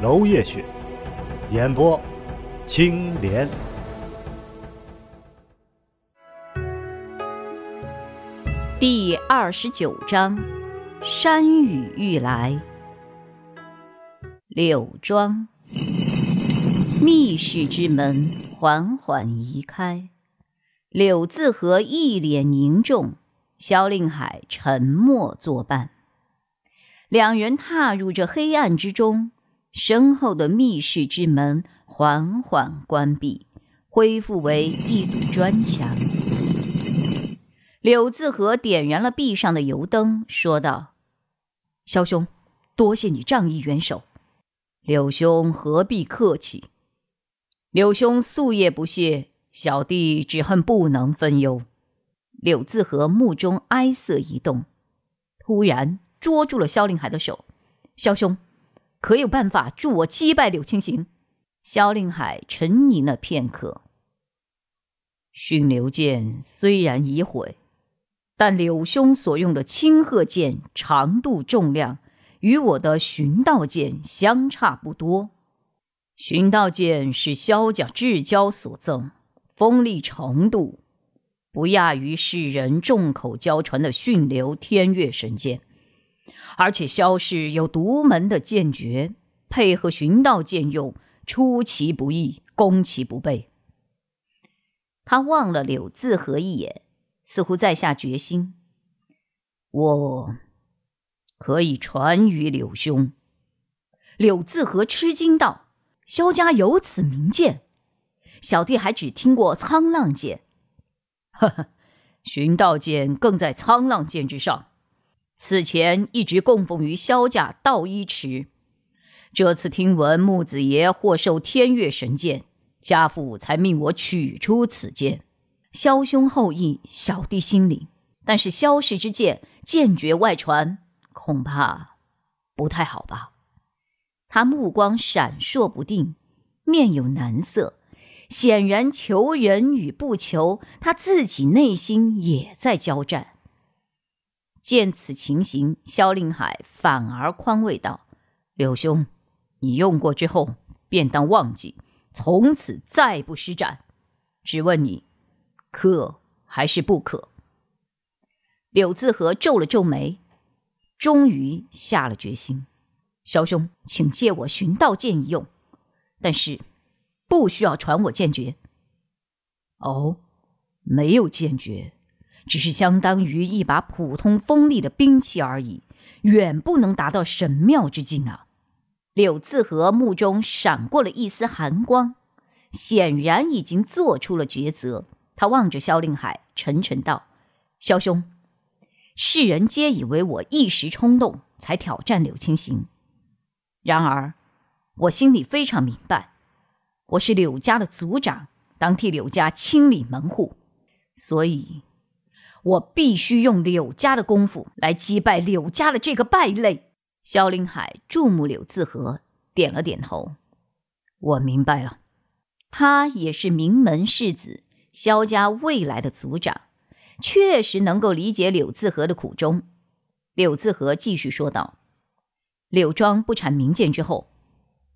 娄烨雪，演播青莲。第二十九章：山雨欲来。柳庄。密室之门缓缓移开，柳自和一脸凝重，萧令海沉默作伴。两人踏入这黑暗之中，身后的密室之门缓缓关闭，恢复为一堵砖墙。柳自和点燃了壁上的油灯，说道：“萧兄，多谢你仗义援手。柳兄何必客气。”柳兄夙夜不懈，小弟只恨不能分忧。柳自和目中哀色一动，突然捉住了萧令海的手。萧兄，可有办法助我击败柳青行？萧令海沉吟了片刻。驯流剑虽然已毁，但柳兄所用的青鹤剑长度重量，与我的寻道剑相差不多。寻道剑是萧家至交所赠，锋利程度不亚于世人众口交传的迅流天月神剑，而且萧氏有独门的剑诀，配合寻道剑用，出其不意，攻其不备。他望了柳自和一眼，似乎在下决心：我可以传于柳兄。柳自和吃惊道。萧家有此名剑，小弟还只听过沧浪剑。呵呵，寻道剑更在沧浪剑之上。此前一直供奉于萧家道一池，这次听闻木子爷获授天月神剑，家父才命我取出此剑。萧兄厚意，小弟心领。但是萧氏之剑剑诀外传，恐怕不太好吧？他目光闪烁不定，面有难色，显然求人与不求，他自己内心也在交战。见此情形，萧令海反而宽慰道：“柳兄，你用过之后便当忘记，从此再不施展。只问你，可还是不可？”柳自和皱了皱眉，终于下了决心。萧兄，请借我寻道剑一用，但是不需要传我剑诀。哦，没有剑诀，只是相当于一把普通锋利的兵器而已，远不能达到神妙之境啊！柳自和目中闪过了一丝寒光，显然已经做出了抉择。他望着萧令海，沉沉道：“萧兄，世人皆以为我一时冲动才挑战柳青行。”然而，我心里非常明白，我是柳家的族长，当替柳家清理门户，所以，我必须用柳家的功夫来击败柳家的这个败类。萧林海注目柳自和，点了点头：“我明白了。”他也是名门世子，萧家未来的族长，确实能够理解柳自和的苦衷。柳自和继续说道。柳庄不产名剑之后，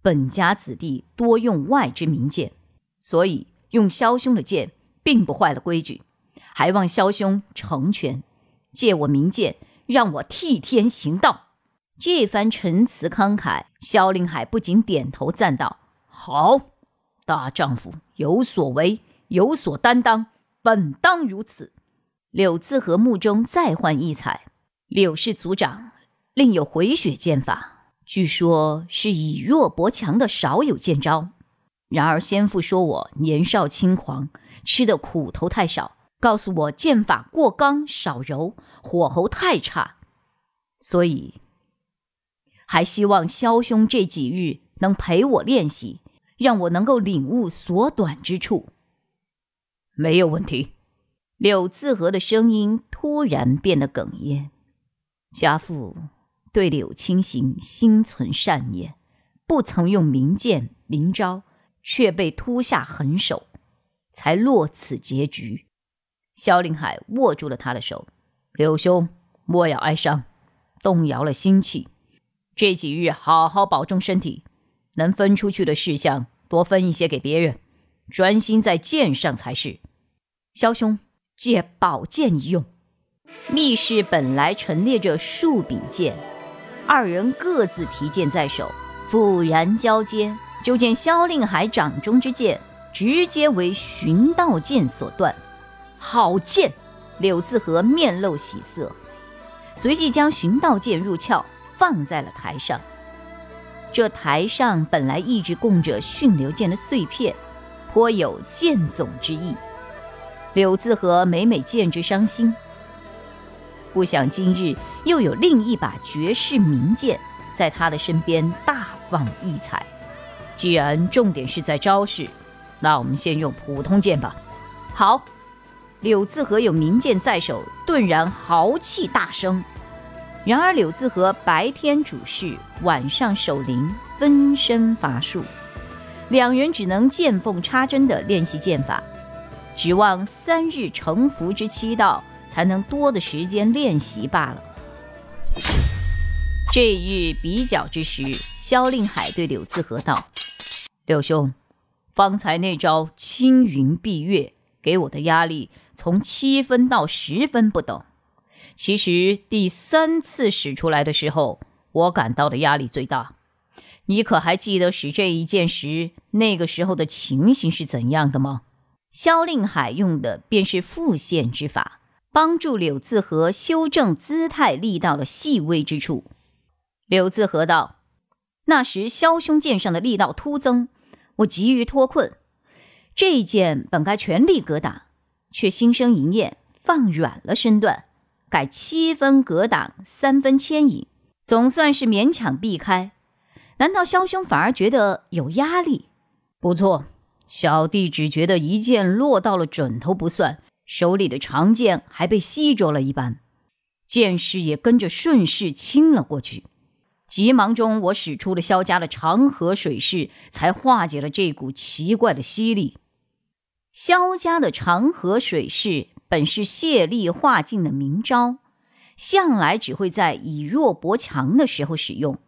本家子弟多用外之名剑，所以用萧兄的剑并不坏了规矩，还望萧兄成全，借我名剑，让我替天行道。这番陈词慷慨，萧令海不仅点头赞道：“好，大丈夫有所为，有所担当，本当如此。”柳自和目中再换异彩，柳氏族长。另有回血剑法，据说是以弱博强的少有剑招。然而先父说我年少轻狂，吃的苦头太少，告诉我剑法过刚少柔，火候太差，所以还希望萧兄这几日能陪我练习，让我能够领悟所短之处。没有问题。柳自和的声音突然变得哽咽。家父对柳青行心存善念，不曾用明剑明招，却被突下狠手，才落此结局。萧令海握住了他的手，柳兄莫要哀伤，动摇了心气。这几日好好保重身体，能分出去的事项多分一些给别人，专心在剑上才是。萧兄。借宝剑一用，密室本来陈列着数柄剑，二人各自提剑在手，复然交接。就见萧令海掌中之剑直接为寻道剑所断。好剑！柳自和面露喜色，随即将寻道剑入鞘，放在了台上。这台上本来一直供着驯流剑的碎片，颇有剑总之意。柳自和每每见之伤心，不想今日又有另一把绝世名剑在他的身边大放异彩。既然重点是在招式，那我们先用普通剑吧。好，柳自和有名剑在手，顿然豪气大生。然而柳自和白天主事，晚上守灵，分身乏术，两人只能见缝插针的练习剑法。指望三日成服之期到，才能多的时间练习罢了。这日比较之时，萧令海对柳自和道：“柳兄，方才那招青云蔽月给我的压力从七分到十分不等。其实第三次使出来的时候，我感到的压力最大。你可还记得使这一剑时那个时候的情形是怎样的吗？”萧令海用的便是复线之法，帮助柳自和修正姿态力道的细微之处。柳自和道：“那时萧兄剑上的力道突增，我急于脱困，这一剑本该全力格挡，却心生一念，放软了身段，改七分格挡，三分牵引，总算是勉强避开。难道萧兄反而觉得有压力？不错。”小弟只觉得一剑落到了准头不算，手里的长剑还被吸着了一般，剑势也跟着顺势倾了过去。急忙中，我使出了萧家的长河水势，才化解了这股奇怪的吸力。萧家的长河水势本是泄力化劲的名招，向来只会在以弱搏强的时候使用，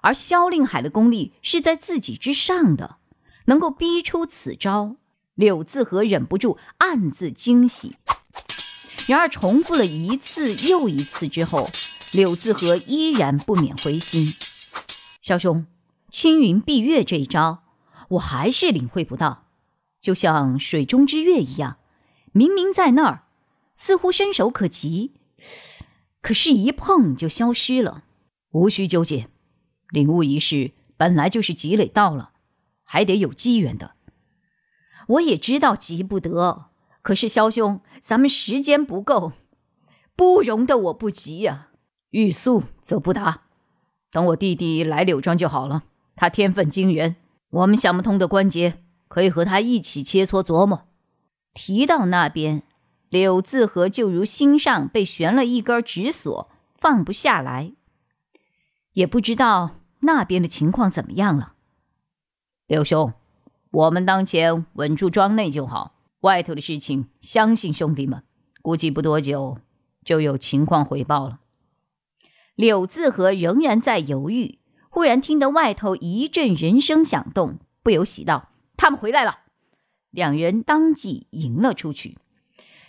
而萧令海的功力是在自己之上的。能够逼出此招，柳自和忍不住暗自惊喜。然而重复了一次又一次之后，柳自和依然不免灰心。萧兄，青云蔽月这一招，我还是领会不到。就像水中之月一样，明明在那儿，似乎伸手可及，可是，一碰就消失了。无需纠结，领悟一事本来就是积累到了。还得有机缘的，我也知道急不得，可是萧兄，咱们时间不够，不容得我不急呀。欲速则不达，等我弟弟来柳庄就好了。他天分惊人，我们想不通的关节，可以和他一起切磋琢磨。提到那边，柳自和就如心上被悬了一根纸锁，放不下来。也不知道那边的情况怎么样了。柳兄，我们当前稳住庄内就好，外头的事情，相信兄弟们，估计不多久就有情况回报了。柳自和仍然在犹豫，忽然听得外头一阵人声响动，不由喜道：“他们回来了！”两人当即迎了出去。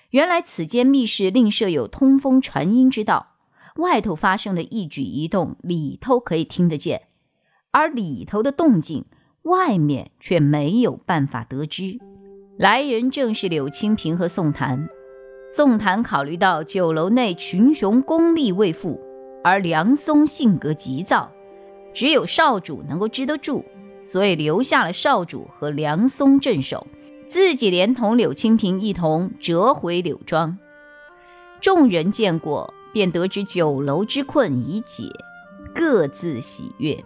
原来此间密室另设有通风传音之道，外头发生的一举一动，里头可以听得见，而里头的动静。外面却没有办法得知，来人正是柳清平和宋檀。宋檀考虑到酒楼内群雄功力未复，而梁松性格急躁，只有少主能够支得住，所以留下了少主和梁松镇守，自己连同柳清平一同折回柳庄。众人见过，便得知酒楼之困已解，各自喜悦。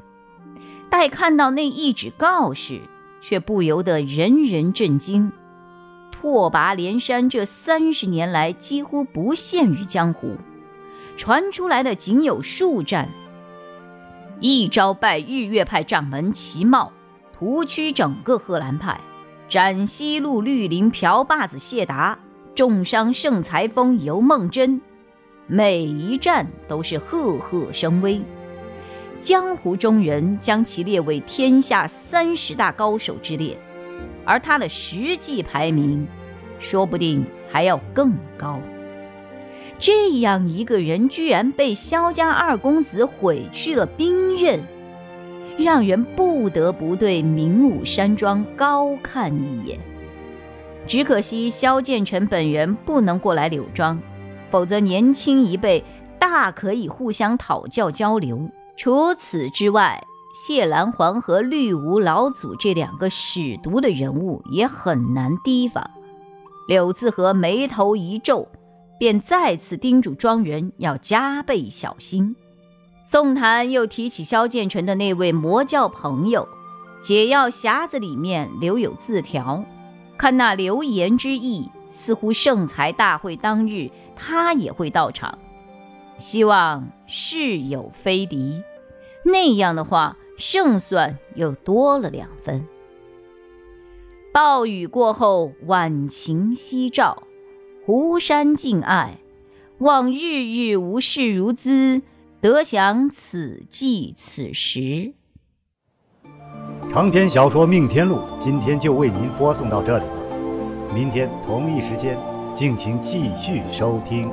待看到那一纸告示，却不由得人人震惊。拓跋连山这三十年来几乎不现于江湖，传出来的仅有数战：一招拜日月派掌门齐茂，屠区整个贺兰派；斩西路绿林瓢把子谢达，重伤圣才峰尤梦真。每一战都是赫赫声威，江湖中人将其列为天下三十大高手之列。而他的实际排名，说不定还要更高。这样一个人，居然被萧家二公子毁去了兵刃，让人不得不对明武山庄高看一眼。只可惜萧建成本人不能过来柳庄，否则年轻一辈大可以互相讨教交流。除此之外，谢兰环和绿芜老祖这两个使毒的人物也很难提防。柳自和眉头一皱，便再次叮嘱庄人要加倍小心。宋檀又提起萧建成的那位魔教朋友，解药匣子里面留有字条，看那流言之意，似乎圣才大会当日他也会到场，希望事有非敌。那样的话。胜算又多了两分。暴雨过后，晚晴夕照，湖山静爱，望日日无事如兹，得享此际此时。长篇小说《命天录》今天就为您播送到这里了，明天同一时间，敬请继续收听。